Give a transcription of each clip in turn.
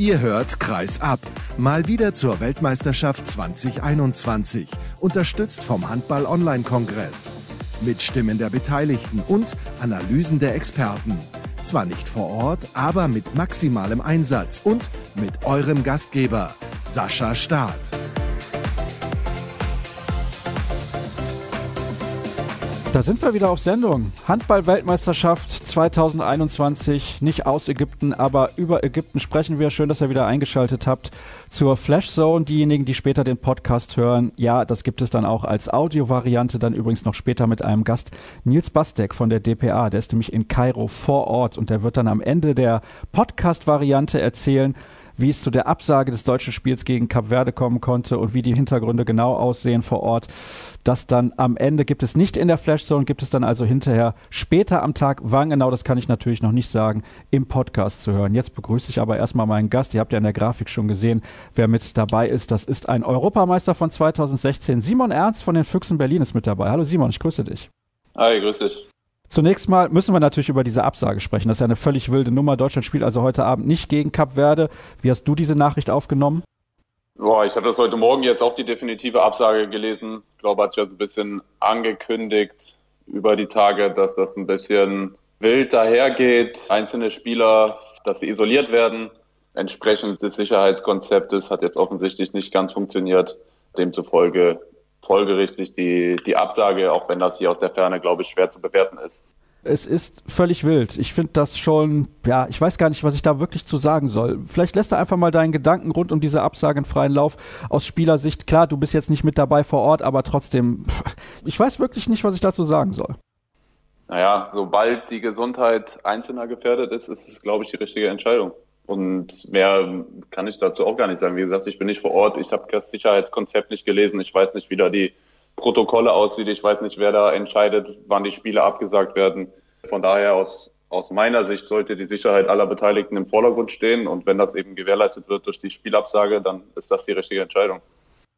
Ihr hört Kreis ab. Mal wieder zur Weltmeisterschaft 2021. Unterstützt vom Handball-Online-Kongress. Mit Stimmen der Beteiligten und Analysen der Experten. Zwar nicht vor Ort, aber mit maximalem Einsatz und mit eurem Gastgeber, Sascha Staat. Da sind wir wieder auf Sendung. Handball-Weltmeisterschaft 2021, nicht aus Ägypten, aber über Ägypten sprechen wir. Schön, dass ihr wieder eingeschaltet habt zur Flash Zone. Diejenigen, die später den Podcast hören, ja, das gibt es dann auch als Audiovariante, dann übrigens noch später mit einem Gast, Nils Bastek von der DPA. Der ist nämlich in Kairo vor Ort und der wird dann am Ende der Podcast-Variante erzählen, wie es zu der Absage des deutschen Spiels gegen Kap Verde kommen konnte und wie die Hintergründe genau aussehen vor Ort. Das dann am Ende gibt es nicht in der Flashzone, gibt es dann also hinterher später am Tag. Wann genau, das kann ich natürlich noch nicht sagen, im Podcast zu hören. Jetzt begrüße ich aber erstmal meinen Gast. Ihr habt ja in der Grafik schon gesehen, wer mit dabei ist. Das ist ein Europameister von 2016. Simon Ernst von den Füchsen Berlin ist mit dabei. Hallo Simon, ich grüße dich. Hi, grüß dich. Zunächst mal müssen wir natürlich über diese Absage sprechen. Das ist ja eine völlig wilde Nummer. Deutschland spielt also heute Abend nicht gegen Kap Verde. Wie hast du diese Nachricht aufgenommen? Boah, ich habe das heute Morgen jetzt auch die definitive Absage gelesen. Ich glaube, hat sich jetzt ein bisschen angekündigt über die Tage, dass das ein bisschen wild dahergeht. Einzelne Spieler, dass sie isoliert werden. Entsprechend des Sicherheitskonzeptes hat jetzt offensichtlich nicht ganz funktioniert. Demzufolge folgerichtig die, die Absage, auch wenn das hier aus der Ferne, glaube ich, schwer zu bewerten ist. Es ist völlig wild. Ich finde das schon, ja, ich weiß gar nicht, was ich da wirklich zu sagen soll. Vielleicht lässt du einfach mal deinen Gedanken rund um diese Absage in freien Lauf aus Spielersicht. Klar, du bist jetzt nicht mit dabei vor Ort, aber trotzdem, ich weiß wirklich nicht, was ich dazu sagen soll. Naja, sobald die Gesundheit Einzelner gefährdet ist, ist es, glaube ich, die richtige Entscheidung. Und mehr kann ich dazu auch gar nicht sagen. Wie gesagt, ich bin nicht vor Ort. Ich habe das Sicherheitskonzept nicht gelesen. Ich weiß nicht, wie da die Protokolle aussieht. Ich weiß nicht, wer da entscheidet, wann die Spiele abgesagt werden. Von daher aus, aus meiner Sicht sollte die Sicherheit aller Beteiligten im Vordergrund stehen. Und wenn das eben gewährleistet wird durch die Spielabsage, dann ist das die richtige Entscheidung.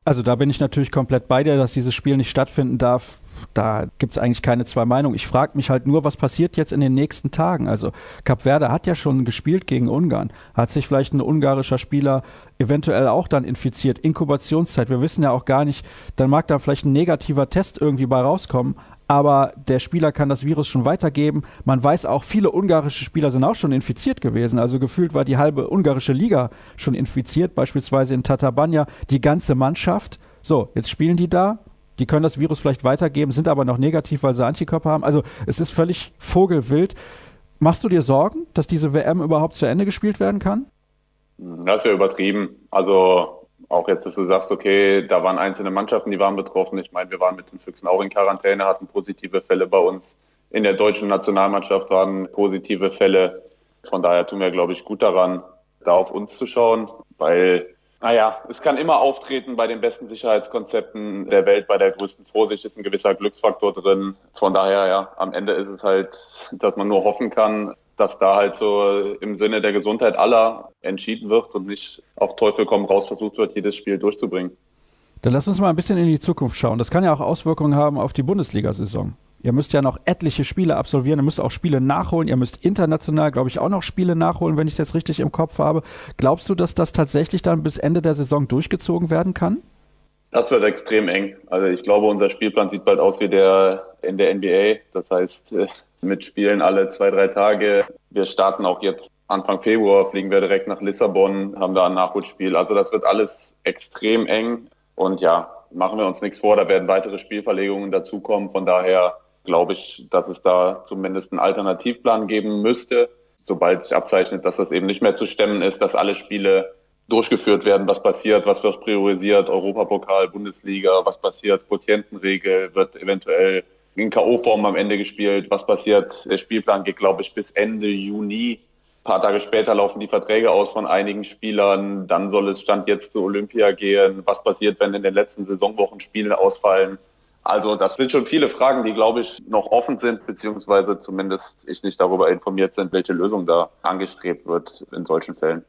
Also da bin ich natürlich komplett bei dir, dass dieses Spiel nicht stattfinden darf da gibt es eigentlich keine zwei Meinungen. Ich frage mich halt nur, was passiert jetzt in den nächsten Tagen? Also Cap Verde hat ja schon gespielt gegen Ungarn. Hat sich vielleicht ein ungarischer Spieler eventuell auch dann infiziert? Inkubationszeit, wir wissen ja auch gar nicht, dann mag da vielleicht ein negativer Test irgendwie bei rauskommen. Aber der Spieler kann das Virus schon weitergeben. Man weiß auch, viele ungarische Spieler sind auch schon infiziert gewesen. Also gefühlt war die halbe ungarische Liga schon infiziert, beispielsweise in Tatabanya, die ganze Mannschaft. So, jetzt spielen die da, die können das Virus vielleicht weitergeben, sind aber noch negativ, weil sie Antikörper haben. Also es ist völlig vogelwild. Machst du dir Sorgen, dass diese WM überhaupt zu Ende gespielt werden kann? Das wäre übertrieben. Also auch jetzt, dass du sagst, okay, da waren einzelne Mannschaften, die waren betroffen. Ich meine, wir waren mit den Füchsen auch in Quarantäne, hatten positive Fälle bei uns. In der deutschen Nationalmannschaft waren positive Fälle. Von daher tun wir, glaube ich, gut daran, da auf uns zu schauen, weil naja, es kann immer auftreten bei den besten Sicherheitskonzepten der Welt, bei der größten Vorsicht ist ein gewisser Glücksfaktor drin. Von daher, ja, am Ende ist es halt, dass man nur hoffen kann, dass da halt so im Sinne der Gesundheit aller entschieden wird und nicht auf Teufel komm raus versucht wird, jedes Spiel durchzubringen. Dann lass uns mal ein bisschen in die Zukunft schauen. Das kann ja auch Auswirkungen haben auf die Bundesliga-Saison. Ihr müsst ja noch etliche Spiele absolvieren, ihr müsst auch Spiele nachholen, ihr müsst international, glaube ich, auch noch Spiele nachholen, wenn ich es jetzt richtig im Kopf habe. Glaubst du, dass das tatsächlich dann bis Ende der Saison durchgezogen werden kann? Das wird extrem eng. Also ich glaube, unser Spielplan sieht bald aus wie der in der NBA. Das heißt, äh, mit Spielen alle zwei, drei Tage. Wir starten auch jetzt Anfang Februar, fliegen wir direkt nach Lissabon, haben da ein Nachholspiel. Also das wird alles extrem eng. Und ja, machen wir uns nichts vor, da werden weitere Spielverlegungen dazukommen. Von daher glaube ich, dass es da zumindest einen Alternativplan geben müsste, sobald sich abzeichnet, dass das eben nicht mehr zu stemmen ist, dass alle Spiele durchgeführt werden, was passiert, was wird priorisiert, Europapokal, Bundesliga, was passiert, Quotientenregel, wird eventuell in K.O.-Form am Ende gespielt, was passiert, der Spielplan geht, glaube ich, bis Ende Juni. Ein paar Tage später laufen die Verträge aus von einigen Spielern, dann soll es Stand jetzt zu Olympia gehen, was passiert, wenn in den letzten Saisonwochen Spiele ausfallen, also das sind schon viele Fragen, die, glaube ich, noch offen sind, beziehungsweise zumindest ich nicht darüber informiert sind, welche Lösung da angestrebt wird in solchen Fällen.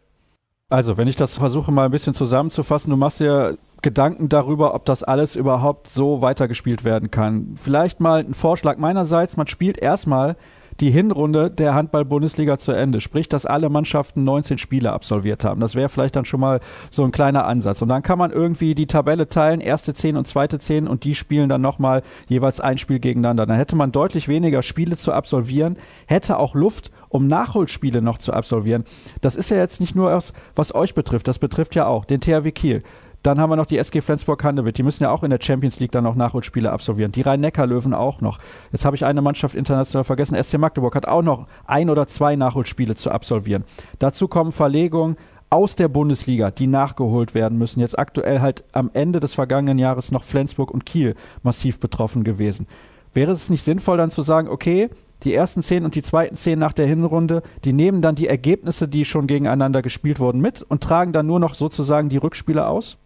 Also, wenn ich das versuche mal ein bisschen zusammenzufassen, du machst dir Gedanken darüber, ob das alles überhaupt so weitergespielt werden kann. Vielleicht mal ein Vorschlag meinerseits, man spielt erstmal die Hinrunde der Handball-Bundesliga zu Ende. Sprich, dass alle Mannschaften 19 Spiele absolviert haben. Das wäre vielleicht dann schon mal so ein kleiner Ansatz. Und dann kann man irgendwie die Tabelle teilen, erste 10 und zweite 10 und die spielen dann nochmal jeweils ein Spiel gegeneinander. Dann hätte man deutlich weniger Spiele zu absolvieren, hätte auch Luft, um Nachholspiele noch zu absolvieren. Das ist ja jetzt nicht nur was, was euch betrifft, das betrifft ja auch den THW Kiel. Dann haben wir noch die SG Flensburg-Handewitt. Die müssen ja auch in der Champions League dann noch Nachholspiele absolvieren. Die Rhein-Neckar-Löwen auch noch. Jetzt habe ich eine Mannschaft international vergessen. SC Magdeburg hat auch noch ein oder zwei Nachholspiele zu absolvieren. Dazu kommen Verlegungen aus der Bundesliga, die nachgeholt werden müssen. Jetzt aktuell halt am Ende des vergangenen Jahres noch Flensburg und Kiel massiv betroffen gewesen. Wäre es nicht sinnvoll dann zu sagen, okay, die ersten zehn und die zweiten zehn nach der Hinrunde, die nehmen dann die Ergebnisse, die schon gegeneinander gespielt wurden, mit und tragen dann nur noch sozusagen die Rückspiele aus?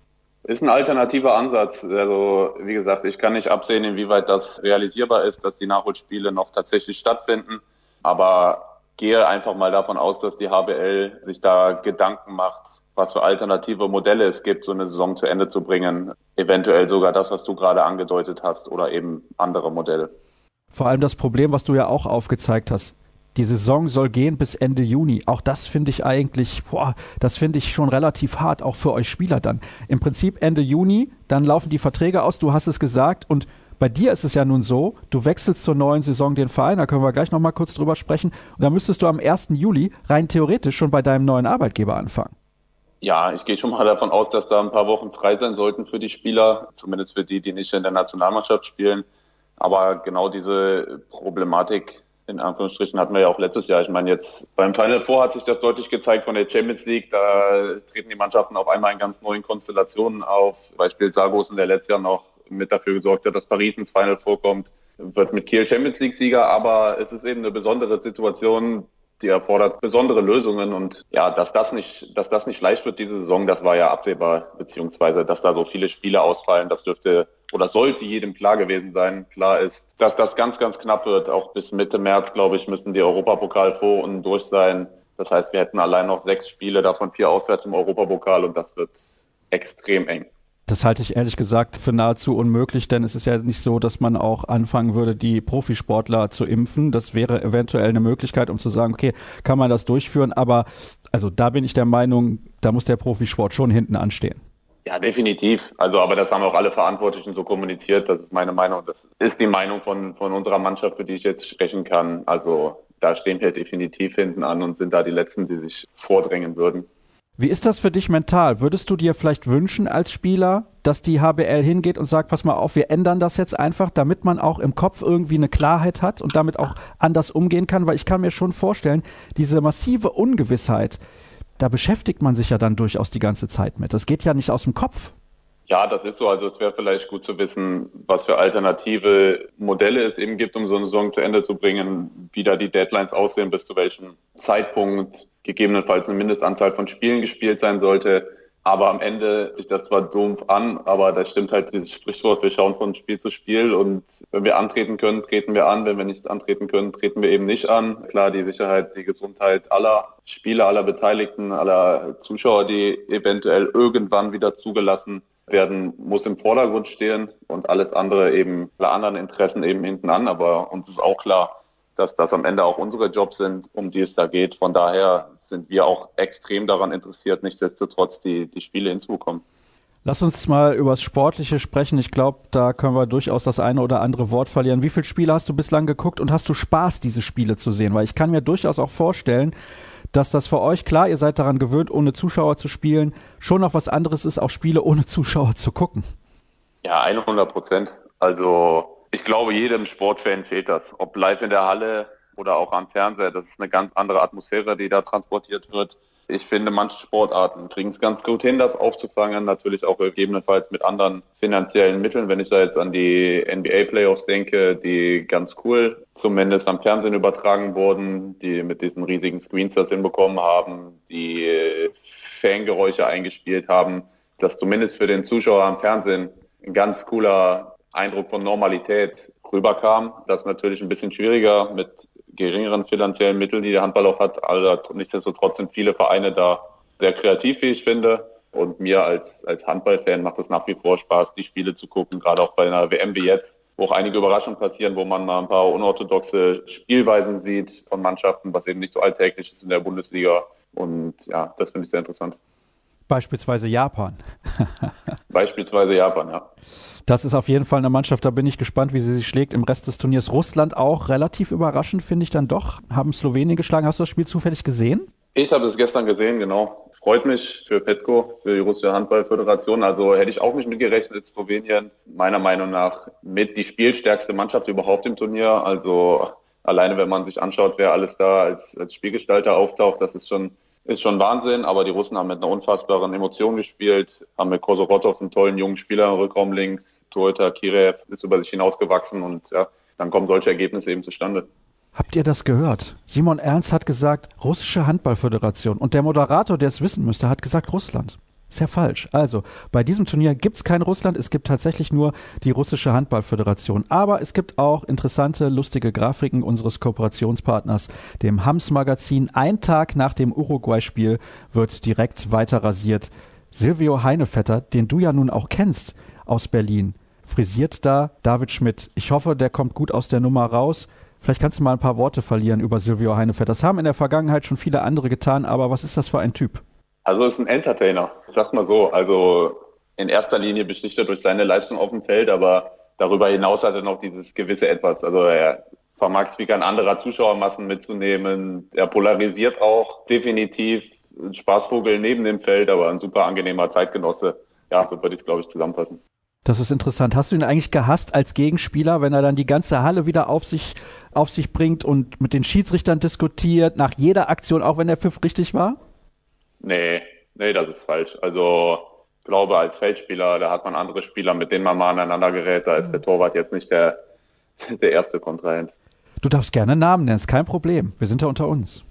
Ist ein alternativer Ansatz. Also, wie gesagt, ich kann nicht absehen, inwieweit das realisierbar ist, dass die Nachholspiele noch tatsächlich stattfinden. Aber gehe einfach mal davon aus, dass die HBL sich da Gedanken macht, was für alternative Modelle es gibt, so eine Saison zu Ende zu bringen. Eventuell sogar das, was du gerade angedeutet hast oder eben andere Modelle. Vor allem das Problem, was du ja auch aufgezeigt hast. Die Saison soll gehen bis Ende Juni. Auch das finde ich eigentlich, boah, das finde ich schon relativ hart, auch für euch Spieler dann. Im Prinzip Ende Juni, dann laufen die Verträge aus, du hast es gesagt und bei dir ist es ja nun so, du wechselst zur neuen Saison den Verein, da können wir gleich nochmal kurz drüber sprechen. Und da müsstest du am 1. Juli rein theoretisch schon bei deinem neuen Arbeitgeber anfangen. Ja, ich gehe schon mal davon aus, dass da ein paar Wochen frei sein sollten für die Spieler, zumindest für die, die nicht in der Nationalmannschaft spielen. Aber genau diese Problematik in Anführungsstrichen hatten wir ja auch letztes Jahr. Ich meine, jetzt beim Final Four hat sich das deutlich gezeigt von der Champions League. Da treten die Mannschaften auf einmal in ganz neuen Konstellationen auf. Beispiel Sargosen, der letztes Jahr noch mit dafür gesorgt hat, dass Paris ins Final vorkommt, wird mit Kiel Champions League Sieger. Aber es ist eben eine besondere Situation, die erfordert besondere Lösungen und ja, dass das nicht, dass das nicht leicht wird diese Saison, das war ja absehbar, beziehungsweise dass da so viele Spiele ausfallen, das dürfte oder sollte jedem klar gewesen sein. Klar ist, dass das ganz, ganz knapp wird. Auch bis Mitte März, glaube ich, müssen die Europapokal vor und durch sein. Das heißt, wir hätten allein noch sechs Spiele, davon vier auswärts im Europapokal und das wird extrem eng. Das halte ich ehrlich gesagt für nahezu unmöglich, denn es ist ja nicht so, dass man auch anfangen würde, die Profisportler zu impfen. Das wäre eventuell eine Möglichkeit, um zu sagen, okay, kann man das durchführen, aber also da bin ich der Meinung, da muss der Profisport schon hinten anstehen. Ja, definitiv. Also, aber das haben auch alle Verantwortlichen so kommuniziert. Das ist meine Meinung. Das ist die Meinung von, von unserer Mannschaft, für die ich jetzt sprechen kann. Also, da stehen wir definitiv hinten an und sind da die Letzten, die sich vordrängen würden. Wie ist das für dich mental? Würdest du dir vielleicht wünschen als Spieler, dass die HBL hingeht und sagt, pass mal auf, wir ändern das jetzt einfach, damit man auch im Kopf irgendwie eine Klarheit hat und damit auch anders umgehen kann? Weil ich kann mir schon vorstellen, diese massive Ungewissheit, da beschäftigt man sich ja dann durchaus die ganze Zeit mit. Das geht ja nicht aus dem Kopf. Ja, das ist so. Also es wäre vielleicht gut zu wissen, was für alternative Modelle es eben gibt, um so eine Saison zu Ende zu bringen, wie da die Deadlines aussehen, bis zu welchem Zeitpunkt gegebenenfalls eine Mindestanzahl von Spielen gespielt sein sollte. Aber am Ende sich das zwar dumpf an, aber da stimmt halt dieses Sprichwort, wir schauen von Spiel zu Spiel und wenn wir antreten können, treten wir an. Wenn wir nicht antreten können, treten wir eben nicht an. Klar, die Sicherheit, die Gesundheit aller Spieler, aller Beteiligten, aller Zuschauer, die eventuell irgendwann wieder zugelassen werden, muss im Vordergrund stehen und alles andere eben, alle anderen Interessen eben hinten an. Aber uns ist auch klar, dass das am Ende auch unsere Jobs sind, um die es da geht. Von daher sind wir auch extrem daran interessiert, nichtsdestotrotz die, die Spiele hinzubekommen. Lass uns mal über das Sportliche sprechen. Ich glaube, da können wir durchaus das eine oder andere Wort verlieren. Wie viele Spiele hast du bislang geguckt und hast du Spaß, diese Spiele zu sehen? Weil ich kann mir durchaus auch vorstellen, dass das für euch, klar, ihr seid daran gewöhnt, ohne Zuschauer zu spielen, schon noch was anderes ist, auch Spiele ohne Zuschauer zu gucken. Ja, 100 Prozent. Also ich glaube, jedem Sportfan fehlt das. Ob live in der Halle oder auch am Fernseher. Das ist eine ganz andere Atmosphäre, die da transportiert wird. Ich finde, manche Sportarten kriegen es ganz gut hin, das aufzufangen. Natürlich auch gegebenenfalls mit anderen finanziellen Mitteln. Wenn ich da jetzt an die NBA-Playoffs denke, die ganz cool zumindest am Fernsehen übertragen wurden, die mit diesen riesigen Screens das hinbekommen haben, die Fangeräusche eingespielt haben, dass zumindest für den Zuschauer am Fernsehen ein ganz cooler Eindruck von Normalität rüberkam. Das ist natürlich ein bisschen schwieriger mit geringeren finanziellen Mitteln, die der Handball auch hat. Also nichtsdestotrotz sind viele Vereine da sehr kreativ, wie ich finde. Und mir als, als Handballfan macht es nach wie vor Spaß, die Spiele zu gucken, gerade auch bei einer WM wie jetzt, wo auch einige Überraschungen passieren, wo man mal ein paar unorthodoxe Spielweisen sieht von Mannschaften, was eben nicht so alltäglich ist in der Bundesliga. Und ja, das finde ich sehr interessant. Beispielsweise Japan. Beispielsweise Japan, ja. Das ist auf jeden Fall eine Mannschaft, da bin ich gespannt, wie sie sich schlägt im Rest des Turniers. Russland auch relativ überraschend, finde ich dann doch. Haben Slowenien geschlagen. Hast du das Spiel zufällig gesehen? Ich habe es gestern gesehen, genau. Freut mich für Petko, für die russische Handballföderation. Also hätte ich auch nicht mitgerechnet, Slowenien meiner Meinung nach mit die spielstärkste Mannschaft überhaupt im Turnier. Also alleine, wenn man sich anschaut, wer alles da als, als Spielgestalter auftaucht, das ist schon ist schon Wahnsinn, aber die Russen haben mit einer unfassbaren Emotion gespielt, haben mit Kosorotov einen tollen jungen Spieler im Rückraum links, Torhüter Kirev ist über sich hinausgewachsen und ja, dann kommen solche Ergebnisse eben zustande. Habt ihr das gehört? Simon Ernst hat gesagt, russische Handballföderation und der Moderator, der es wissen müsste, hat gesagt Russland. Sehr falsch. Also, bei diesem Turnier gibt es kein Russland, es gibt tatsächlich nur die russische Handballföderation. Aber es gibt auch interessante, lustige Grafiken unseres Kooperationspartners, dem Hams Magazin. Ein Tag nach dem Uruguay-Spiel wird direkt weiter rasiert. Silvio Heinevetter, den du ja nun auch kennst aus Berlin, frisiert da David Schmidt. Ich hoffe, der kommt gut aus der Nummer raus. Vielleicht kannst du mal ein paar Worte verlieren über Silvio Heinevetter. Das haben in der Vergangenheit schon viele andere getan, aber was ist das für ein Typ? Also ist ein Entertainer, ich sag's mal so. Also in erster Linie besticht durch seine Leistung auf dem Feld, aber darüber hinaus hat er noch dieses gewisse Etwas. Also er vermag kein anderer Zuschauermassen mitzunehmen. Er polarisiert auch definitiv. Ein Spaßvogel neben dem Feld, aber ein super angenehmer Zeitgenosse. Ja, so würde ich es, glaube ich, zusammenfassen. Das ist interessant. Hast du ihn eigentlich gehasst als Gegenspieler, wenn er dann die ganze Halle wieder auf sich, auf sich bringt und mit den Schiedsrichtern diskutiert, nach jeder Aktion, auch wenn der Pfiff richtig war? Nee, nee, das ist falsch. Also ich glaube, als Feldspieler, da hat man andere Spieler, mit denen man mal aneinander gerät. Da ist der Torwart jetzt nicht der, der erste Kontrahent. Du darfst gerne Namen nennen, ist kein Problem. Wir sind ja unter uns.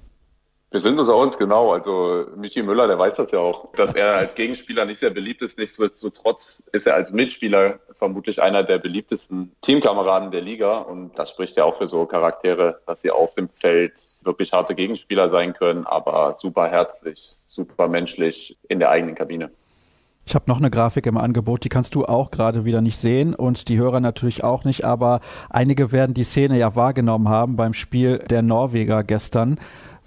Wir sind unter uns, genau. Also Michi Müller, der weiß das ja auch, dass er als Gegenspieler nicht sehr beliebt ist. Nichtsdestotrotz ist er als Mitspieler vermutlich einer der beliebtesten Teamkameraden der Liga. Und das spricht ja auch für so Charaktere, dass sie auf dem Feld wirklich harte Gegenspieler sein können, aber super herzlich, super menschlich in der eigenen Kabine. Ich habe noch eine Grafik im Angebot, die kannst du auch gerade wieder nicht sehen und die Hörer natürlich auch nicht, aber einige werden die Szene ja wahrgenommen haben beim Spiel der Norweger gestern.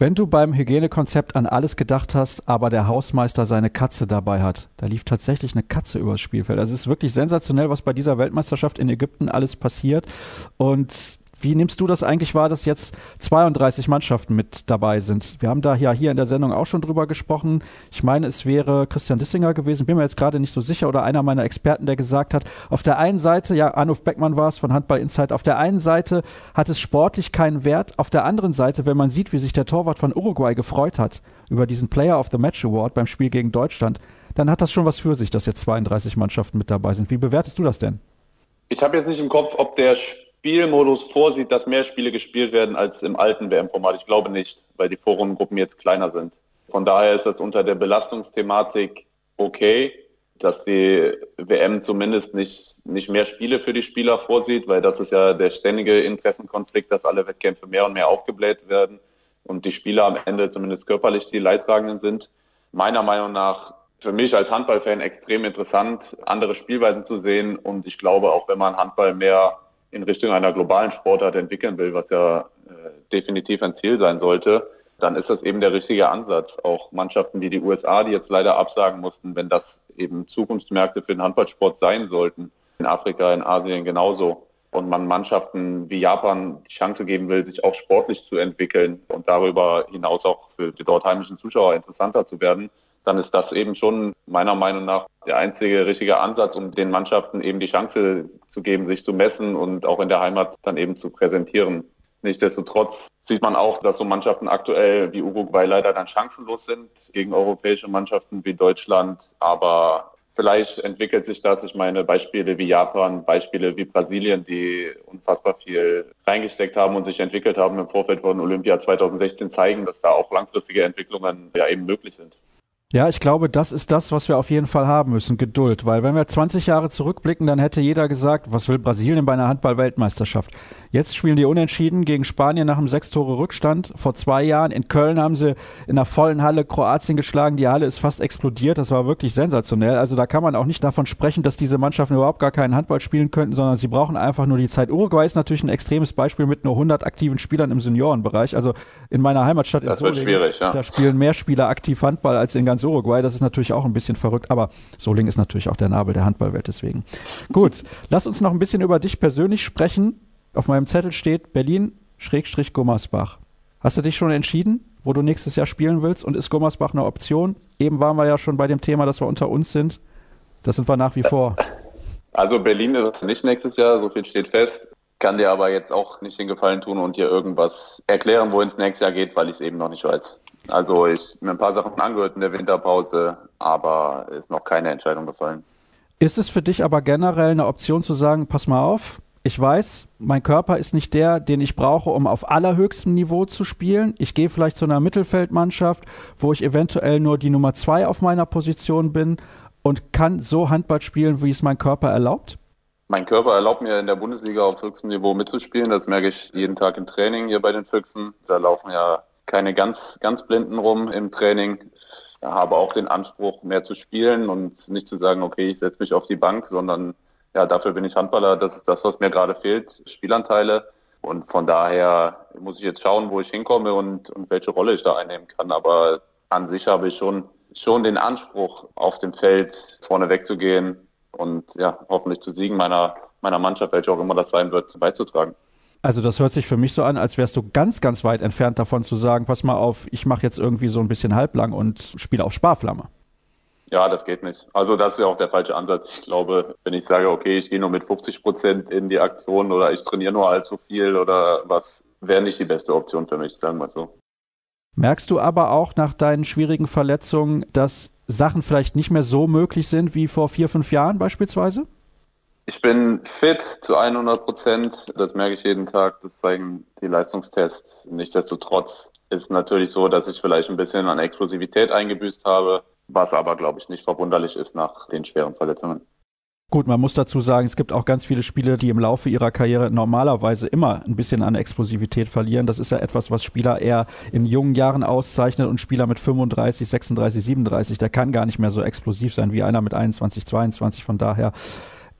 Wenn du beim Hygienekonzept an alles gedacht hast, aber der Hausmeister seine Katze dabei hat, da lief tatsächlich eine Katze übers Spielfeld. Also es ist wirklich sensationell, was bei dieser Weltmeisterschaft in Ägypten alles passiert. Und wie nimmst du das eigentlich wahr, dass jetzt 32 Mannschaften mit dabei sind? Wir haben da ja hier in der Sendung auch schon drüber gesprochen. Ich meine, es wäre Christian Dissinger gewesen, bin mir jetzt gerade nicht so sicher, oder einer meiner Experten, der gesagt hat, auf der einen Seite, ja, Arnulf Beckmann war es von Handball Insight, auf der einen Seite hat es sportlich keinen Wert, auf der anderen Seite, wenn man sieht, wie sich der Torwart von Uruguay gefreut hat über diesen Player of the Match Award beim Spiel gegen Deutschland, dann hat das schon was für sich, dass jetzt 32 Mannschaften mit dabei sind. Wie bewertest du das denn? Ich habe jetzt nicht im Kopf, ob der Spielmodus vorsieht, dass mehr Spiele gespielt werden als im alten WM-Format. Ich glaube nicht, weil die Vorrundengruppen jetzt kleiner sind. Von daher ist das unter der Belastungsthematik okay, dass die WM zumindest nicht, nicht mehr Spiele für die Spieler vorsieht, weil das ist ja der ständige Interessenkonflikt, dass alle Wettkämpfe mehr und mehr aufgebläht werden und die Spieler am Ende zumindest körperlich die Leidtragenden sind. Meiner Meinung nach für mich als Handballfan extrem interessant, andere Spielweisen zu sehen und ich glaube auch, wenn man Handball mehr in Richtung einer globalen Sportart entwickeln will, was ja äh, definitiv ein Ziel sein sollte, dann ist das eben der richtige Ansatz. Auch Mannschaften wie die USA, die jetzt leider absagen mussten, wenn das eben Zukunftsmärkte für den Handballsport sein sollten, in Afrika, in Asien genauso, und man Mannschaften wie Japan die Chance geben will, sich auch sportlich zu entwickeln und darüber hinaus auch für die dort heimischen Zuschauer interessanter zu werden, dann ist das eben schon meiner Meinung nach der einzige richtige Ansatz, um den Mannschaften eben die Chance zu geben, sich zu messen und auch in der Heimat dann eben zu präsentieren. Nichtsdestotrotz sieht man auch, dass so Mannschaften aktuell wie Uruguay leider dann chancenlos sind gegen europäische Mannschaften wie Deutschland. Aber vielleicht entwickelt sich das. Ich meine, Beispiele wie Japan, Beispiele wie Brasilien, die unfassbar viel reingesteckt haben und sich entwickelt haben im Vorfeld von Olympia 2016, zeigen, dass da auch langfristige Entwicklungen ja eben möglich sind. Ja, ich glaube, das ist das, was wir auf jeden Fall haben müssen, Geduld. Weil wenn wir 20 Jahre zurückblicken, dann hätte jeder gesagt, was will Brasilien bei einer Handball-Weltmeisterschaft? Jetzt spielen die unentschieden gegen Spanien nach einem Sechs-Tore-Rückstand. Vor zwei Jahren in Köln haben sie in einer vollen Halle Kroatien geschlagen. Die Halle ist fast explodiert. Das war wirklich sensationell. Also da kann man auch nicht davon sprechen, dass diese Mannschaften überhaupt gar keinen Handball spielen könnten, sondern sie brauchen einfach nur die Zeit. Uruguay ist natürlich ein extremes Beispiel mit nur 100 aktiven Spielern im Seniorenbereich. Also in meiner Heimatstadt das in Solingen, ja. da spielen mehr Spieler aktiv Handball als in ganz Uruguay. Das ist natürlich auch ein bisschen verrückt, aber Solingen ist natürlich auch der Nabel der Handballwelt deswegen. Gut, lass uns noch ein bisschen über dich persönlich sprechen. Auf meinem Zettel steht Berlin Schrägstrich Gummersbach. Hast du dich schon entschieden, wo du nächstes Jahr spielen willst? Und ist Gummersbach eine Option? Eben waren wir ja schon bei dem Thema, dass wir unter uns sind. Das sind wir nach wie vor. Also Berlin ist nicht nächstes Jahr, so viel steht fest. Kann dir aber jetzt auch nicht den Gefallen tun und dir irgendwas erklären, wohin es nächstes Jahr geht, weil ich es eben noch nicht weiß. Also ich mir ein paar Sachen angehört in der Winterpause, aber ist noch keine Entscheidung gefallen. Ist es für dich aber generell eine Option zu sagen, pass mal auf, ich weiß, mein Körper ist nicht der, den ich brauche, um auf allerhöchstem Niveau zu spielen. Ich gehe vielleicht zu einer Mittelfeldmannschaft, wo ich eventuell nur die Nummer zwei auf meiner Position bin und kann so Handball spielen, wie es mein Körper erlaubt? Mein Körper erlaubt mir in der Bundesliga auf höchstem Niveau mitzuspielen. Das merke ich jeden Tag im Training hier bei den Füchsen. Da laufen ja keine ganz, ganz Blinden rum im Training. Ich habe auch den Anspruch, mehr zu spielen und nicht zu sagen, okay, ich setze mich auf die Bank, sondern ja, dafür bin ich Handballer. Das ist das, was mir gerade fehlt, Spielanteile. Und von daher muss ich jetzt schauen, wo ich hinkomme und, und welche Rolle ich da einnehmen kann. Aber an sich habe ich schon, schon den Anspruch, auf dem Feld vorne wegzugehen und ja, hoffentlich zu Siegen meiner, meiner Mannschaft, welche auch immer das sein wird, beizutragen. Also das hört sich für mich so an, als wärst du ganz, ganz weit entfernt davon zu sagen, pass mal auf, ich mache jetzt irgendwie so ein bisschen halblang und spiele auf Sparflamme. Ja, das geht nicht. Also das ist ja auch der falsche Ansatz. Ich glaube, wenn ich sage, okay, ich gehe nur mit 50 Prozent in die Aktion oder ich trainiere nur allzu viel oder was, wäre nicht die beste Option für mich, sagen wir so. Merkst du aber auch nach deinen schwierigen Verletzungen, dass Sachen vielleicht nicht mehr so möglich sind wie vor vier, fünf Jahren beispielsweise? Ich bin fit zu 100 Prozent. Das merke ich jeden Tag. Das zeigen die Leistungstests. Nichtsdestotrotz ist natürlich so, dass ich vielleicht ein bisschen an Explosivität eingebüßt habe, was aber, glaube ich, nicht verwunderlich ist nach den schweren Verletzungen. Gut, man muss dazu sagen, es gibt auch ganz viele Spieler, die im Laufe ihrer Karriere normalerweise immer ein bisschen an Explosivität verlieren. Das ist ja etwas, was Spieler eher in jungen Jahren auszeichnet und Spieler mit 35, 36, 37, der kann gar nicht mehr so explosiv sein wie einer mit 21, 22. Von daher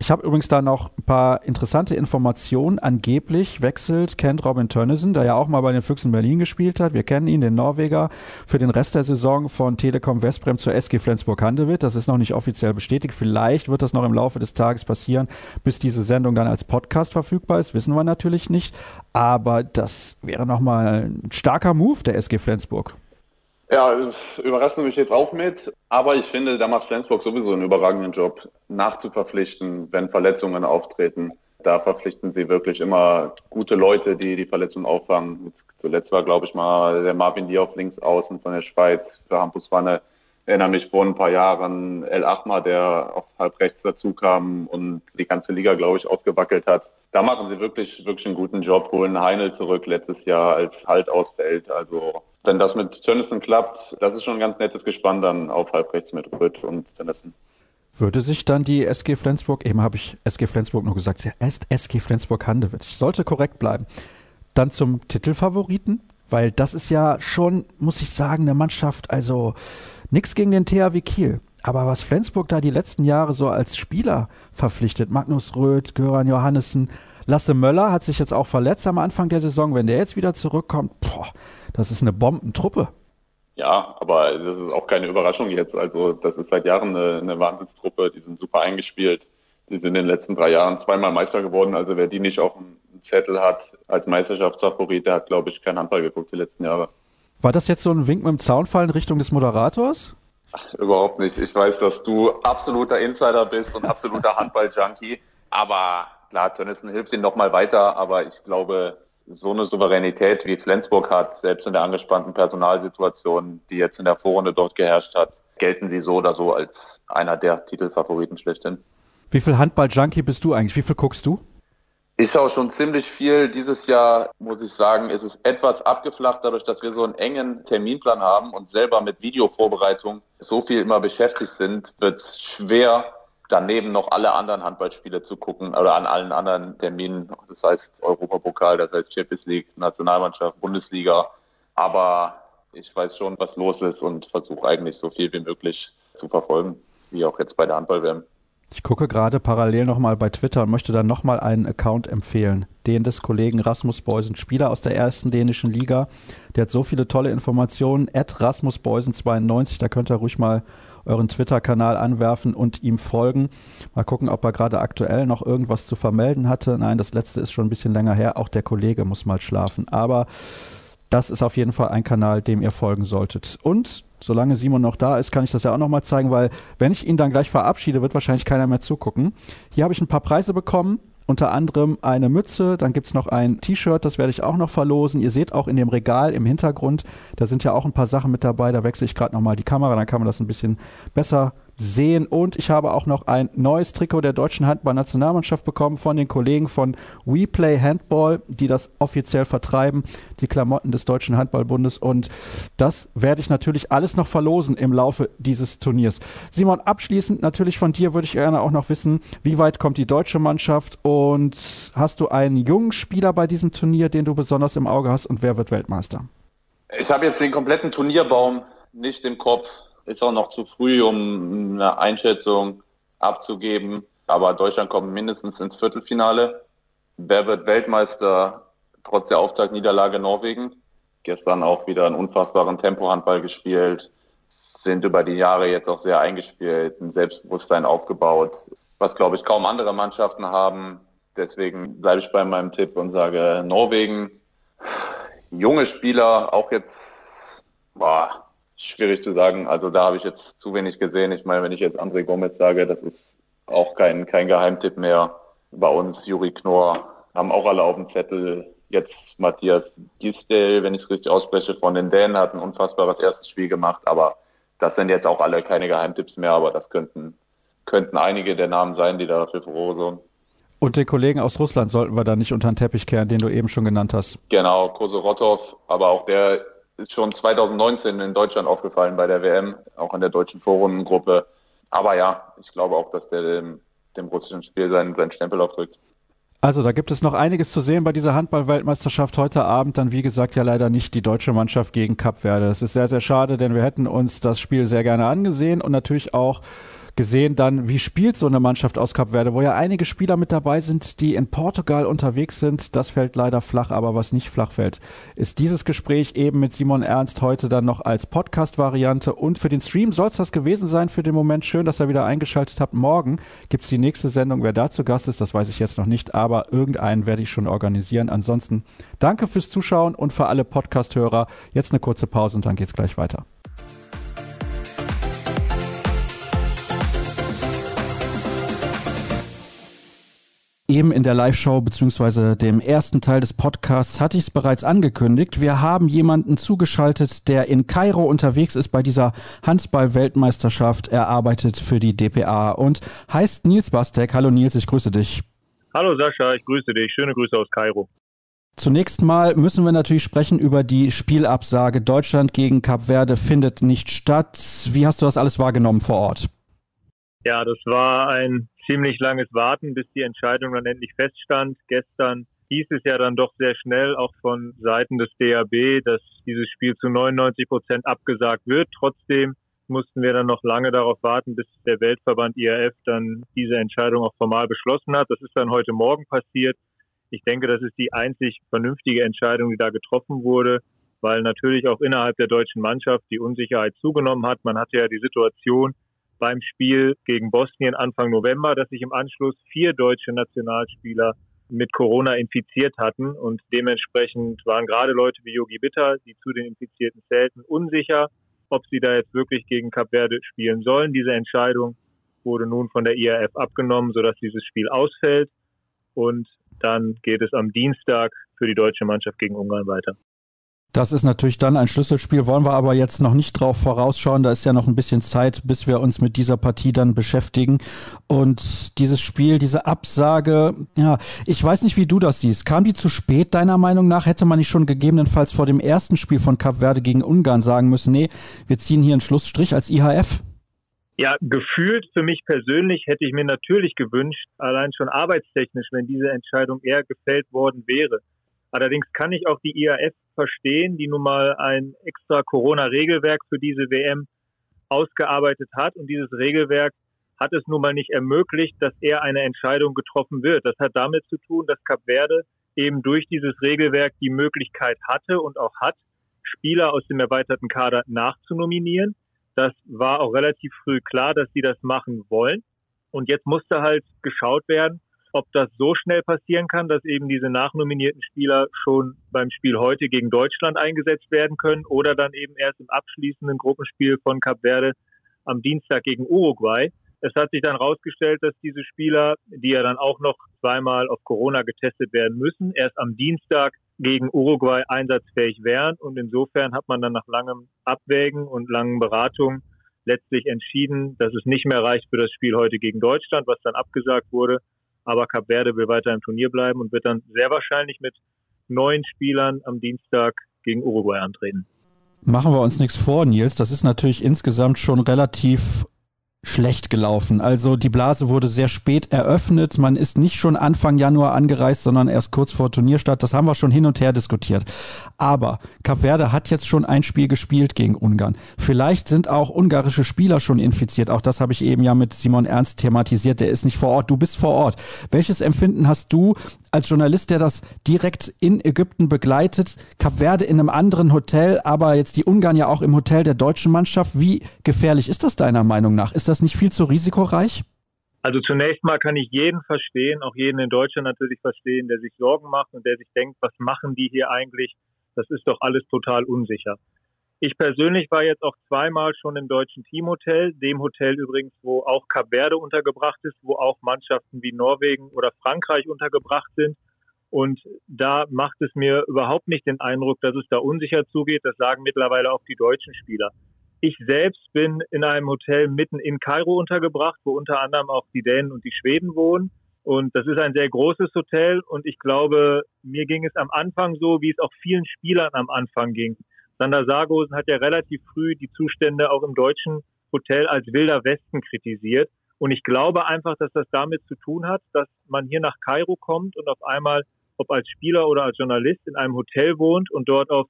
ich habe übrigens da noch ein paar interessante Informationen. Angeblich wechselt Kent Robin Tönnissen, der ja auch mal bei den Füchsen Berlin gespielt hat. Wir kennen ihn, den Norweger, für den Rest der Saison von Telekom Westbrem zur SG Flensburg-Handewitt. Das ist noch nicht offiziell bestätigt. Vielleicht wird das noch im Laufe des Tages passieren, bis diese Sendung dann als Podcast verfügbar ist. Wissen wir natürlich nicht. Aber das wäre nochmal ein starker Move der SG Flensburg. Ja, überraschen mich jetzt auch mit. Aber ich finde, da macht Flensburg sowieso einen überragenden Job, nachzuverpflichten, wenn Verletzungen auftreten. Da verpflichten sie wirklich immer gute Leute, die die Verletzungen auffangen. Jetzt zuletzt war, glaube ich, mal der Marvin auf links außen von der Schweiz für Hampus Wanne. Erinnere mich vor ein paar Jahren El Achmar, der auf halb rechts dazu kam und die ganze Liga, glaube ich, ausgewackelt hat. Da machen sie wirklich, wirklich einen guten Job, holen Heinel zurück letztes Jahr als Halt ausfällt. Also wenn das mit Tönnissen klappt, das ist schon ein ganz nettes Gespann dann auf halbrechts mit Röth und Tönnissen. Würde sich dann die SG Flensburg, eben habe ich SG Flensburg nur gesagt, ja, erst SG Flensburg Handewitt, ich sollte korrekt bleiben, dann zum Titelfavoriten? Weil das ist ja schon, muss ich sagen, eine Mannschaft, also nichts gegen den THW Kiel. Aber was Flensburg da die letzten Jahre so als Spieler verpflichtet, Magnus Röth, Göran Johannessen, Lasse Möller hat sich jetzt auch verletzt am Anfang der Saison. Wenn der jetzt wieder zurückkommt, boah, das ist eine Bombentruppe. Ja, aber das ist auch keine Überraschung jetzt. Also das ist seit Jahren eine, eine Wahnsinnstruppe. Die sind super eingespielt. Die sind in den letzten drei Jahren zweimal Meister geworden. Also wer die nicht auf dem Zettel hat als Meisterschaftsfavorit, der hat, glaube ich, kein Handball geguckt die letzten Jahre. War das jetzt so ein Wink mit dem Zaunfall in Richtung des Moderators? Ach, überhaupt nicht. Ich weiß, dass du absoluter Insider bist und absoluter Handball-Junkie. Aber klar, Tönnissen hilft ihnen nochmal weiter. Aber ich glaube, so eine Souveränität wie Flensburg hat, selbst in der angespannten Personalsituation, die jetzt in der Vorrunde dort geherrscht hat, gelten sie so oder so als einer der Titelfavoriten schlechthin. Wie viel Handball-Junkie bist du eigentlich? Wie viel guckst du? Ich schaue schon ziemlich viel. Dieses Jahr, muss ich sagen, ist es etwas abgeflacht, dadurch, dass wir so einen engen Terminplan haben und selber mit Videovorbereitung so viel immer beschäftigt sind, wird es schwer, daneben noch alle anderen Handballspiele zu gucken oder an allen anderen Terminen. Das heißt Europapokal, das heißt Champions League, Nationalmannschaft, Bundesliga. Aber ich weiß schon, was los ist und versuche eigentlich so viel wie möglich zu verfolgen, wie auch jetzt bei der Handball-WM. Ich gucke gerade parallel nochmal bei Twitter und möchte dann nochmal einen Account empfehlen. Den des Kollegen Rasmus Beusen, Spieler aus der ersten dänischen Liga. Der hat so viele tolle Informationen. At Rasmus Beusen 92, da könnt ihr ruhig mal euren Twitter-Kanal anwerfen und ihm folgen. Mal gucken, ob er gerade aktuell noch irgendwas zu vermelden hatte. Nein, das letzte ist schon ein bisschen länger her. Auch der Kollege muss mal schlafen. Aber das ist auf jeden Fall ein Kanal, dem ihr folgen solltet. Und solange Simon noch da ist, kann ich das ja auch nochmal zeigen, weil wenn ich ihn dann gleich verabschiede, wird wahrscheinlich keiner mehr zugucken. Hier habe ich ein paar Preise bekommen. Unter anderem eine Mütze, dann gibt es noch ein T-Shirt, das werde ich auch noch verlosen. Ihr seht auch in dem Regal im Hintergrund, da sind ja auch ein paar Sachen mit dabei. Da wechsle ich gerade nochmal die Kamera, dann kann man das ein bisschen besser sehen. Und ich habe auch noch ein neues Trikot der deutschen Handball-Nationalmannschaft bekommen von den Kollegen von We Play Handball, die das offiziell vertreiben, die Klamotten des Deutschen Handballbundes. Und das werde ich natürlich alles noch verlosen im Laufe dieses Turniers. Simon, abschließend natürlich von dir würde ich gerne auch noch wissen, wie weit kommt die deutsche Mannschaft und hast du einen jungen Spieler bei diesem Turnier, den du besonders im Auge hast und wer wird Weltmeister? Ich habe jetzt den kompletten Turnierbaum nicht im Kopf ist auch noch zu früh, um eine Einschätzung abzugeben. Aber Deutschland kommt mindestens ins Viertelfinale. Wer wird Weltmeister trotz der Auftaktniederlage Norwegen? Gestern auch wieder einen unfassbaren Tempohandball gespielt, sind über die Jahre jetzt auch sehr eingespielt, ein Selbstbewusstsein aufgebaut, was glaube ich kaum andere Mannschaften haben. Deswegen bleibe ich bei meinem Tipp und sage Norwegen. Junge Spieler, auch jetzt, boah, schwierig zu sagen. Also da habe ich jetzt zu wenig gesehen. Ich meine, wenn ich jetzt André Gomez sage, das ist auch kein, kein Geheimtipp mehr. Bei uns, Juri Knorr, haben auch alle auf dem Zettel. Jetzt Matthias Gistel, wenn ich es richtig ausspreche, von den Dänen, hat ein unfassbares erstes Spiel gemacht. Aber das sind jetzt auch alle keine Geheimtipps mehr, aber das könnten, könnten einige der Namen sein, die da für Furore sorgen. Und den Kollegen aus Russland sollten wir da nicht unter den Teppich kehren, den du eben schon genannt hast. Genau, Kosorotov, aber auch der ist schon 2019 in Deutschland aufgefallen bei der WM, auch in der deutschen Vorrundengruppe. Aber ja, ich glaube auch, dass der dem, dem russischen Spiel seinen, seinen Stempel aufdrückt. Also da gibt es noch einiges zu sehen bei dieser Handball-Weltmeisterschaft heute Abend. Dann wie gesagt ja leider nicht die deutsche Mannschaft gegen Kap Verde. Es ist sehr, sehr schade, denn wir hätten uns das Spiel sehr gerne angesehen und natürlich auch gesehen dann, wie spielt so eine Mannschaft aus Kap Verde, wo ja einige Spieler mit dabei sind, die in Portugal unterwegs sind. Das fällt leider flach, aber was nicht flach fällt, ist dieses Gespräch eben mit Simon Ernst heute dann noch als Podcast-Variante. Und für den Stream soll es das gewesen sein für den Moment. Schön, dass ihr wieder eingeschaltet habt. Morgen gibt es die nächste Sendung. Wer da zu Gast ist, das weiß ich jetzt noch nicht, aber irgendeinen werde ich schon organisieren. Ansonsten danke fürs Zuschauen und für alle Podcast-Hörer. Jetzt eine kurze Pause und dann geht's gleich weiter. Eben in der Live-Show beziehungsweise dem ersten Teil des Podcasts hatte ich es bereits angekündigt. Wir haben jemanden zugeschaltet, der in Kairo unterwegs ist bei dieser Handball-Weltmeisterschaft. Er arbeitet für die DPA und heißt Nils Bastek. Hallo Nils, ich grüße dich. Hallo Sascha, ich grüße dich. Schöne Grüße aus Kairo. Zunächst mal müssen wir natürlich sprechen über die Spielabsage. Deutschland gegen Kap Verde findet nicht statt. Wie hast du das alles wahrgenommen vor Ort? Ja, das war ein ziemlich langes Warten, bis die Entscheidung dann endlich feststand. Gestern hieß es ja dann doch sehr schnell, auch von Seiten des DAB, dass dieses Spiel zu 99 Prozent abgesagt wird. Trotzdem mussten wir dann noch lange darauf warten, bis der Weltverband IRF dann diese Entscheidung auch formal beschlossen hat. Das ist dann heute Morgen passiert. Ich denke, das ist die einzig vernünftige Entscheidung, die da getroffen wurde, weil natürlich auch innerhalb der deutschen Mannschaft die Unsicherheit zugenommen hat. Man hatte ja die Situation, beim Spiel gegen Bosnien Anfang November, dass sich im Anschluss vier deutsche Nationalspieler mit Corona infiziert hatten und dementsprechend waren gerade Leute wie Yogi Bitter, die zu den Infizierten zählten, unsicher, ob sie da jetzt wirklich gegen Kap Verde spielen sollen. Diese Entscheidung wurde nun von der IRF abgenommen, sodass dieses Spiel ausfällt und dann geht es am Dienstag für die deutsche Mannschaft gegen Ungarn weiter. Das ist natürlich dann ein Schlüsselspiel, wollen wir aber jetzt noch nicht drauf vorausschauen. Da ist ja noch ein bisschen Zeit, bis wir uns mit dieser Partie dann beschäftigen. Und dieses Spiel, diese Absage, ja, ich weiß nicht, wie du das siehst. Kam die zu spät, deiner Meinung nach? Hätte man nicht schon gegebenenfalls vor dem ersten Spiel von Cap Verde gegen Ungarn sagen müssen, nee, wir ziehen hier einen Schlussstrich als IHF? Ja, gefühlt für mich persönlich hätte ich mir natürlich gewünscht, allein schon arbeitstechnisch, wenn diese Entscheidung eher gefällt worden wäre. Allerdings kann ich auch die IAF verstehen, die nun mal ein extra Corona-Regelwerk für diese WM ausgearbeitet hat. Und dieses Regelwerk hat es nun mal nicht ermöglicht, dass er eine Entscheidung getroffen wird. Das hat damit zu tun, dass Cap Verde eben durch dieses Regelwerk die Möglichkeit hatte und auch hat, Spieler aus dem erweiterten Kader nachzunominieren. Das war auch relativ früh klar, dass sie das machen wollen. Und jetzt musste halt geschaut werden, ob das so schnell passieren kann, dass eben diese nachnominierten Spieler schon beim Spiel heute gegen Deutschland eingesetzt werden können oder dann eben erst im abschließenden Gruppenspiel von Cap Verde am Dienstag gegen Uruguay. Es hat sich dann herausgestellt, dass diese Spieler, die ja dann auch noch zweimal auf Corona getestet werden müssen, erst am Dienstag gegen Uruguay einsatzfähig wären. Und insofern hat man dann nach langem Abwägen und langen Beratungen letztlich entschieden, dass es nicht mehr reicht für das Spiel heute gegen Deutschland, was dann abgesagt wurde, aber Cap Verde will weiter im Turnier bleiben und wird dann sehr wahrscheinlich mit neun Spielern am Dienstag gegen Uruguay antreten. Machen wir uns nichts vor, Nils. Das ist natürlich insgesamt schon relativ schlecht gelaufen. Also die Blase wurde sehr spät eröffnet. Man ist nicht schon Anfang Januar angereist, sondern erst kurz vor Turnierstart. Das haben wir schon hin und her diskutiert. Aber Cap Verde hat jetzt schon ein Spiel gespielt gegen Ungarn. Vielleicht sind auch ungarische Spieler schon infiziert. Auch das habe ich eben ja mit Simon Ernst thematisiert. Der ist nicht vor Ort. Du bist vor Ort. Welches Empfinden hast du als Journalist, der das direkt in Ägypten begleitet? Cap Verde in einem anderen Hotel, aber jetzt die Ungarn ja auch im Hotel der deutschen Mannschaft. Wie gefährlich ist das deiner Meinung nach? Ist das nicht viel zu risikoreich? Also zunächst mal kann ich jeden verstehen, auch jeden in Deutschland natürlich verstehen, der sich Sorgen macht und der sich denkt, was machen die hier eigentlich? Das ist doch alles total unsicher. Ich persönlich war jetzt auch zweimal schon im deutschen Teamhotel, dem Hotel übrigens, wo auch Cap Verde untergebracht ist, wo auch Mannschaften wie Norwegen oder Frankreich untergebracht sind. Und da macht es mir überhaupt nicht den Eindruck, dass es da unsicher zugeht. Das sagen mittlerweile auch die deutschen Spieler. Ich selbst bin in einem Hotel mitten in Kairo untergebracht, wo unter anderem auch die Dänen und die Schweden wohnen. Und das ist ein sehr großes Hotel. Und ich glaube, mir ging es am Anfang so, wie es auch vielen Spielern am Anfang ging. Sander Sargosen hat ja relativ früh die Zustände auch im deutschen Hotel als wilder Westen kritisiert. Und ich glaube einfach, dass das damit zu tun hat, dass man hier nach Kairo kommt und auf einmal, ob als Spieler oder als Journalist, in einem Hotel wohnt und dort auf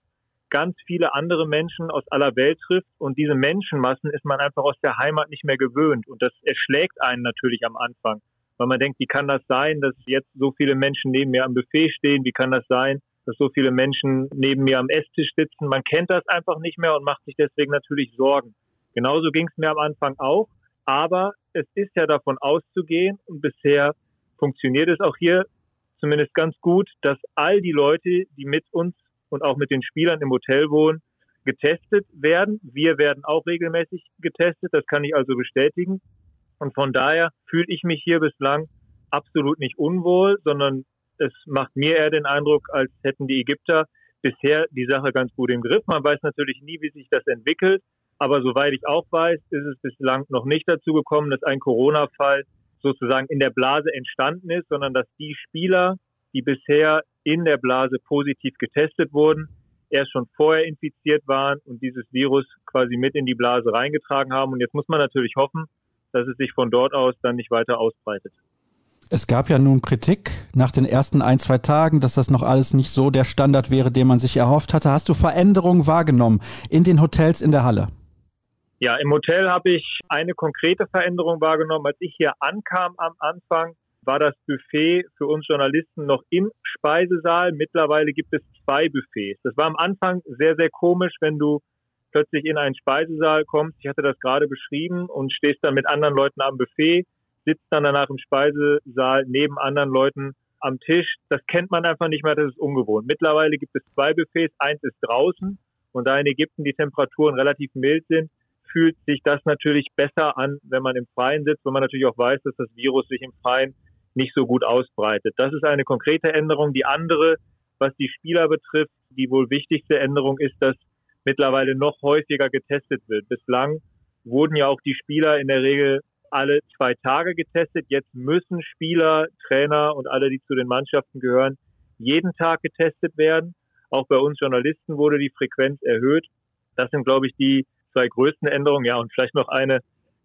ganz viele andere Menschen aus aller Welt trifft. Und diese Menschenmassen ist man einfach aus der Heimat nicht mehr gewöhnt. Und das erschlägt einen natürlich am Anfang. Weil man denkt, wie kann das sein, dass jetzt so viele Menschen neben mir am Buffet stehen? Wie kann das sein, dass so viele Menschen neben mir am Esstisch sitzen? Man kennt das einfach nicht mehr und macht sich deswegen natürlich Sorgen. Genauso ging es mir am Anfang auch. Aber es ist ja davon auszugehen und bisher funktioniert es auch hier zumindest ganz gut, dass all die Leute, die mit uns und auch mit den Spielern im Hotel wohnen, getestet werden. Wir werden auch regelmäßig getestet, das kann ich also bestätigen. Und von daher fühle ich mich hier bislang absolut nicht unwohl, sondern es macht mir eher den Eindruck, als hätten die Ägypter bisher die Sache ganz gut im Griff. Man weiß natürlich nie, wie sich das entwickelt, aber soweit ich auch weiß, ist es bislang noch nicht dazu gekommen, dass ein Corona-Fall sozusagen in der Blase entstanden ist, sondern dass die Spieler, die bisher in der Blase positiv getestet wurden, erst schon vorher infiziert waren und dieses Virus quasi mit in die Blase reingetragen haben. Und jetzt muss man natürlich hoffen, dass es sich von dort aus dann nicht weiter ausbreitet. Es gab ja nun Kritik nach den ersten ein, zwei Tagen, dass das noch alles nicht so der Standard wäre, den man sich erhofft hatte. Hast du Veränderungen wahrgenommen in den Hotels in der Halle? Ja, im Hotel habe ich eine konkrete Veränderung wahrgenommen. Als ich hier ankam am Anfang, war das Buffet für uns Journalisten noch im Speisesaal. Mittlerweile gibt es zwei Buffets. Das war am Anfang sehr, sehr komisch, wenn du plötzlich in einen Speisesaal kommst. Ich hatte das gerade beschrieben und stehst dann mit anderen Leuten am Buffet, sitzt dann danach im Speisesaal neben anderen Leuten am Tisch. Das kennt man einfach nicht mehr, das ist ungewohnt. Mittlerweile gibt es zwei Buffets, eins ist draußen und da in Ägypten die Temperaturen relativ mild sind, fühlt sich das natürlich besser an, wenn man im Freien sitzt, wenn man natürlich auch weiß, dass das Virus sich im Freien nicht so gut ausbreitet. Das ist eine konkrete Änderung. Die andere, was die Spieler betrifft, Die wohl wichtigste Änderung ist, dass mittlerweile noch häufiger getestet wird. Bislang wurden ja auch die Spieler in der Regel alle zwei Tage getestet. Jetzt müssen Spieler, Trainer und alle, die zu den Mannschaften gehören, jeden Tag getestet werden. Auch bei uns Journalisten wurde die Frequenz erhöht. Das sind, glaube ich, die zwei größten Änderungen. Ja, und vielleicht noch eine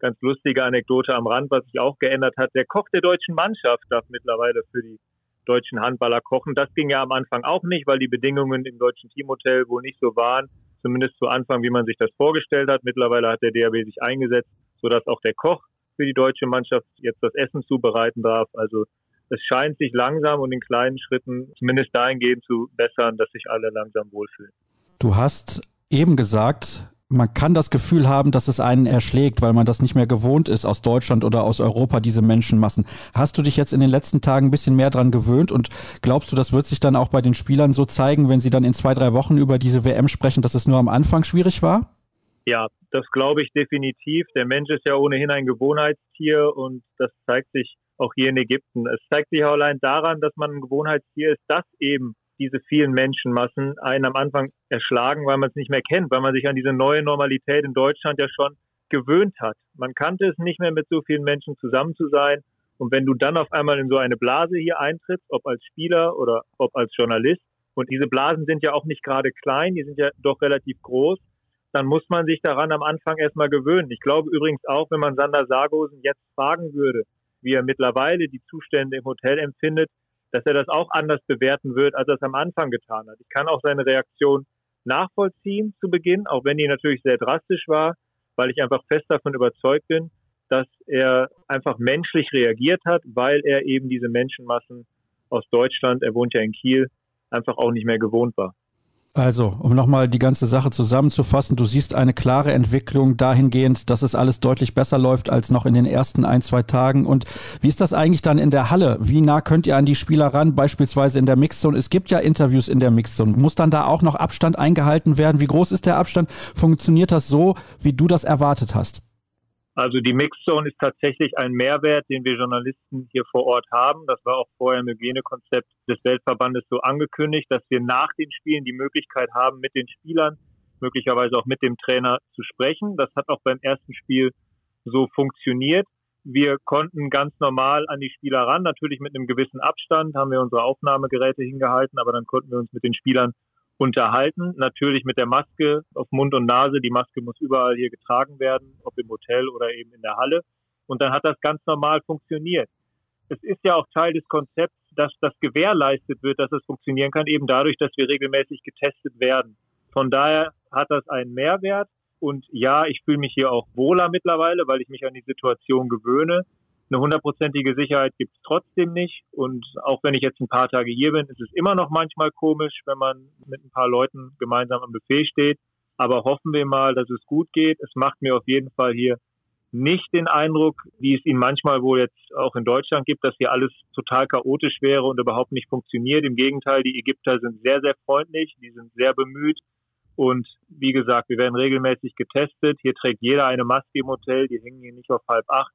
ganz lustige Anekdote am Rand, was sich auch geändert hat. Der Koch der deutschen Mannschaft darf mittlerweile für die deutschen Handballer kochen. Das ging ja am Anfang auch nicht, weil die Bedingungen im deutschen Teamhotel wohl nicht so waren, zumindest zu Anfang, wie man sich das vorgestellt hat. Mittlerweile hat der DAB sich eingesetzt, sodass auch der Koch für die deutsche Mannschaft jetzt das Essen zubereiten darf. Also es scheint sich langsam und in kleinen Schritten zumindest dahingehend zu bessern, dass sich alle langsam wohlfühlen. Du hast eben gesagt, man kann das Gefühl haben, dass es einen erschlägt, weil man das nicht mehr gewohnt ist aus Deutschland oder aus Europa, diese Menschenmassen. Hast du dich jetzt in den letzten Tagen ein bisschen mehr dran gewöhnt und glaubst du, das wird sich dann auch bei den Spielern so zeigen, wenn sie dann in zwei, drei Wochen über diese WM sprechen, dass es nur am Anfang schwierig war? Ja, das glaube ich definitiv. Der Mensch ist ja ohnehin ein Gewohnheitstier und das zeigt sich auch hier in Ägypten. Es zeigt sich auch allein daran, dass man ein Gewohnheitstier ist, dass eben diese vielen Menschenmassen einen am Anfang erschlagen, weil man es nicht mehr kennt, weil man sich an diese neue Normalität in Deutschland ja schon gewöhnt hat. Man kannte es nicht mehr mit so vielen Menschen zusammen zu sein. Und wenn du dann auf einmal in so eine Blase hier eintrittst, ob als Spieler oder ob als Journalist, und diese Blasen sind ja auch nicht gerade klein, die sind ja doch relativ groß, dann muss man sich daran am Anfang erstmal gewöhnen. Ich glaube übrigens auch, wenn man Sander Sargosen jetzt fragen würde, wie er mittlerweile die Zustände im Hotel empfindet, dass er das auch anders bewerten wird, als er es am Anfang getan hat. Ich kann auch seine Reaktion nachvollziehen zu Beginn, auch wenn die natürlich sehr drastisch war, weil ich einfach fest davon überzeugt bin, dass er einfach menschlich reagiert hat, weil er eben diese Menschenmassen aus Deutschland, er wohnt ja in Kiel, einfach auch nicht mehr gewohnt war. Also, um nochmal die ganze Sache zusammenzufassen, du siehst eine klare Entwicklung dahingehend, dass es alles deutlich besser läuft als noch in den ersten ein, zwei Tagen. Und wie ist das eigentlich dann in der Halle? Wie nah könnt ihr an die Spieler ran, beispielsweise in der Mixzone? Es gibt ja Interviews in der Mixzone. Muss dann da auch noch Abstand eingehalten werden? Wie groß ist der Abstand? Funktioniert das so, wie du das erwartet hast? Also die Mixzone ist tatsächlich ein Mehrwert, den wir Journalisten hier vor Ort haben. Das war auch vorher im Hygienekonzept des Weltverbandes so angekündigt, dass wir nach den Spielen die Möglichkeit haben, mit den Spielern, möglicherweise auch mit dem Trainer zu sprechen. Das hat auch beim ersten Spiel so funktioniert. Wir konnten ganz normal an die Spieler ran, natürlich mit einem gewissen Abstand, haben wir unsere Aufnahmegeräte hingehalten, aber dann konnten wir uns mit den Spielern unterhalten. Natürlich mit der Maske auf Mund und Nase. Die Maske muss überall hier getragen werden, ob im Hotel oder eben in der Halle. Und dann hat das ganz normal funktioniert. Es ist ja auch Teil des Konzepts, dass das gewährleistet wird, dass es funktionieren kann, eben dadurch, dass wir regelmäßig getestet werden. Von daher hat das einen Mehrwert. Und ja, ich fühle mich hier auch wohler mittlerweile, weil ich mich an die Situation gewöhne. Eine hundertprozentige Sicherheit gibt es trotzdem nicht. Und auch wenn ich jetzt ein paar Tage hier bin, ist es immer noch manchmal komisch, wenn man mit ein paar Leuten gemeinsam am Buffet steht. Aber hoffen wir mal, dass es gut geht. Es macht mir auf jeden Fall hier nicht den Eindruck, wie es ihn manchmal wohl jetzt auch in Deutschland gibt, dass hier alles total chaotisch wäre und überhaupt nicht funktioniert. Im Gegenteil, die Ägypter sind sehr, sehr freundlich, die sind sehr bemüht. Und wie gesagt, wir werden regelmäßig getestet. Hier trägt jeder eine Maske im Hotel, die hängen hier nicht auf halb acht.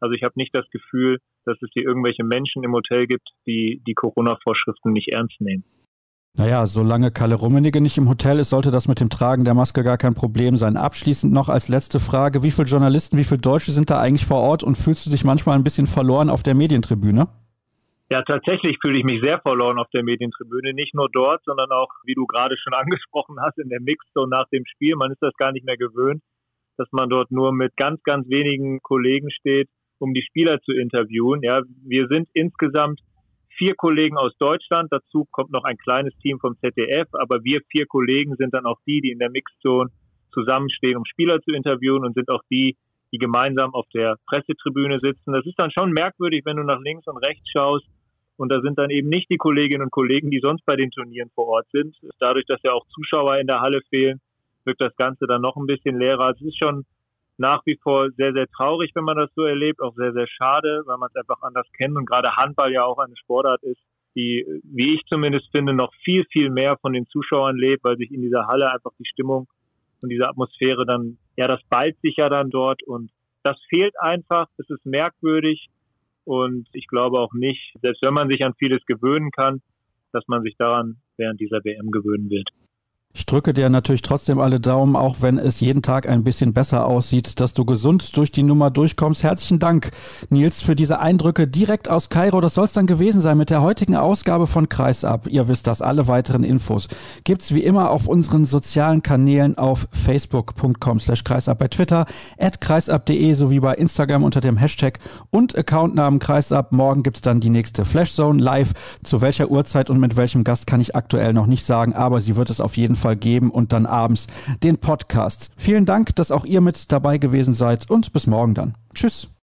Also ich habe nicht das Gefühl, dass es hier irgendwelche Menschen im Hotel gibt, die die Corona-Vorschriften nicht ernst nehmen. Naja, solange Kalle Rummenigge nicht im Hotel ist, sollte das mit dem Tragen der Maske gar kein Problem sein. Abschließend noch als letzte Frage, wie viele Journalisten, wie viele Deutsche sind da eigentlich vor Ort und fühlst du dich manchmal ein bisschen verloren auf der Medientribüne? Ja, tatsächlich fühle ich mich sehr verloren auf der Medientribüne. Nicht nur dort, sondern auch, wie du gerade schon angesprochen hast, in der Mixzone nach dem Spiel. Man ist das gar nicht mehr gewöhnt, dass man dort nur mit ganz, ganz wenigen Kollegen steht um die Spieler zu interviewen. Ja, wir sind insgesamt vier Kollegen aus Deutschland. Dazu kommt noch ein kleines Team vom ZDF. Aber wir vier Kollegen sind dann auch die, die in der Mixzone zusammenstehen, um Spieler zu interviewen und sind auch die, die gemeinsam auf der Pressetribüne sitzen. Das ist dann schon merkwürdig, wenn du nach links und rechts schaust. Und da sind dann eben nicht die Kolleginnen und Kollegen, die sonst bei den Turnieren vor Ort sind. Dadurch, dass ja auch Zuschauer in der Halle fehlen, wirkt das Ganze dann noch ein bisschen leerer. Also es ist schon nach wie vor sehr, sehr traurig, wenn man das so erlebt, auch sehr, sehr schade, weil man es einfach anders kennt und gerade Handball ja auch eine Sportart ist, die, wie ich zumindest finde, noch viel, viel mehr von den Zuschauern lebt, weil sich in dieser Halle einfach die Stimmung und diese Atmosphäre dann, ja, das ballt sich ja dann dort und das fehlt einfach, es ist merkwürdig und ich glaube auch nicht, selbst wenn man sich an vieles gewöhnen kann, dass man sich daran während dieser WM gewöhnen wird. Ich drücke dir natürlich trotzdem alle Daumen, auch wenn es jeden Tag ein bisschen besser aussieht, dass du gesund durch die Nummer durchkommst. Herzlichen Dank, Nils, für diese Eindrücke direkt aus Kairo. Das soll es dann gewesen sein mit der heutigen Ausgabe von Kreisab. Ihr wisst das, alle weiteren Infos gibt's wie immer auf unseren sozialen Kanälen auf facebook.com slash kreisab, bei Twitter at kreisab.de sowie bei Instagram unter dem Hashtag und Accountnamen Kreisab. Morgen gibt's dann die nächste Flashzone live. Zu welcher Uhrzeit und mit welchem Gast kann ich aktuell noch nicht sagen, aber sie wird es auf jeden Fall geben und dann abends den Podcast. Vielen Dank, dass auch ihr mit dabei gewesen seid und bis morgen dann. Tschüss.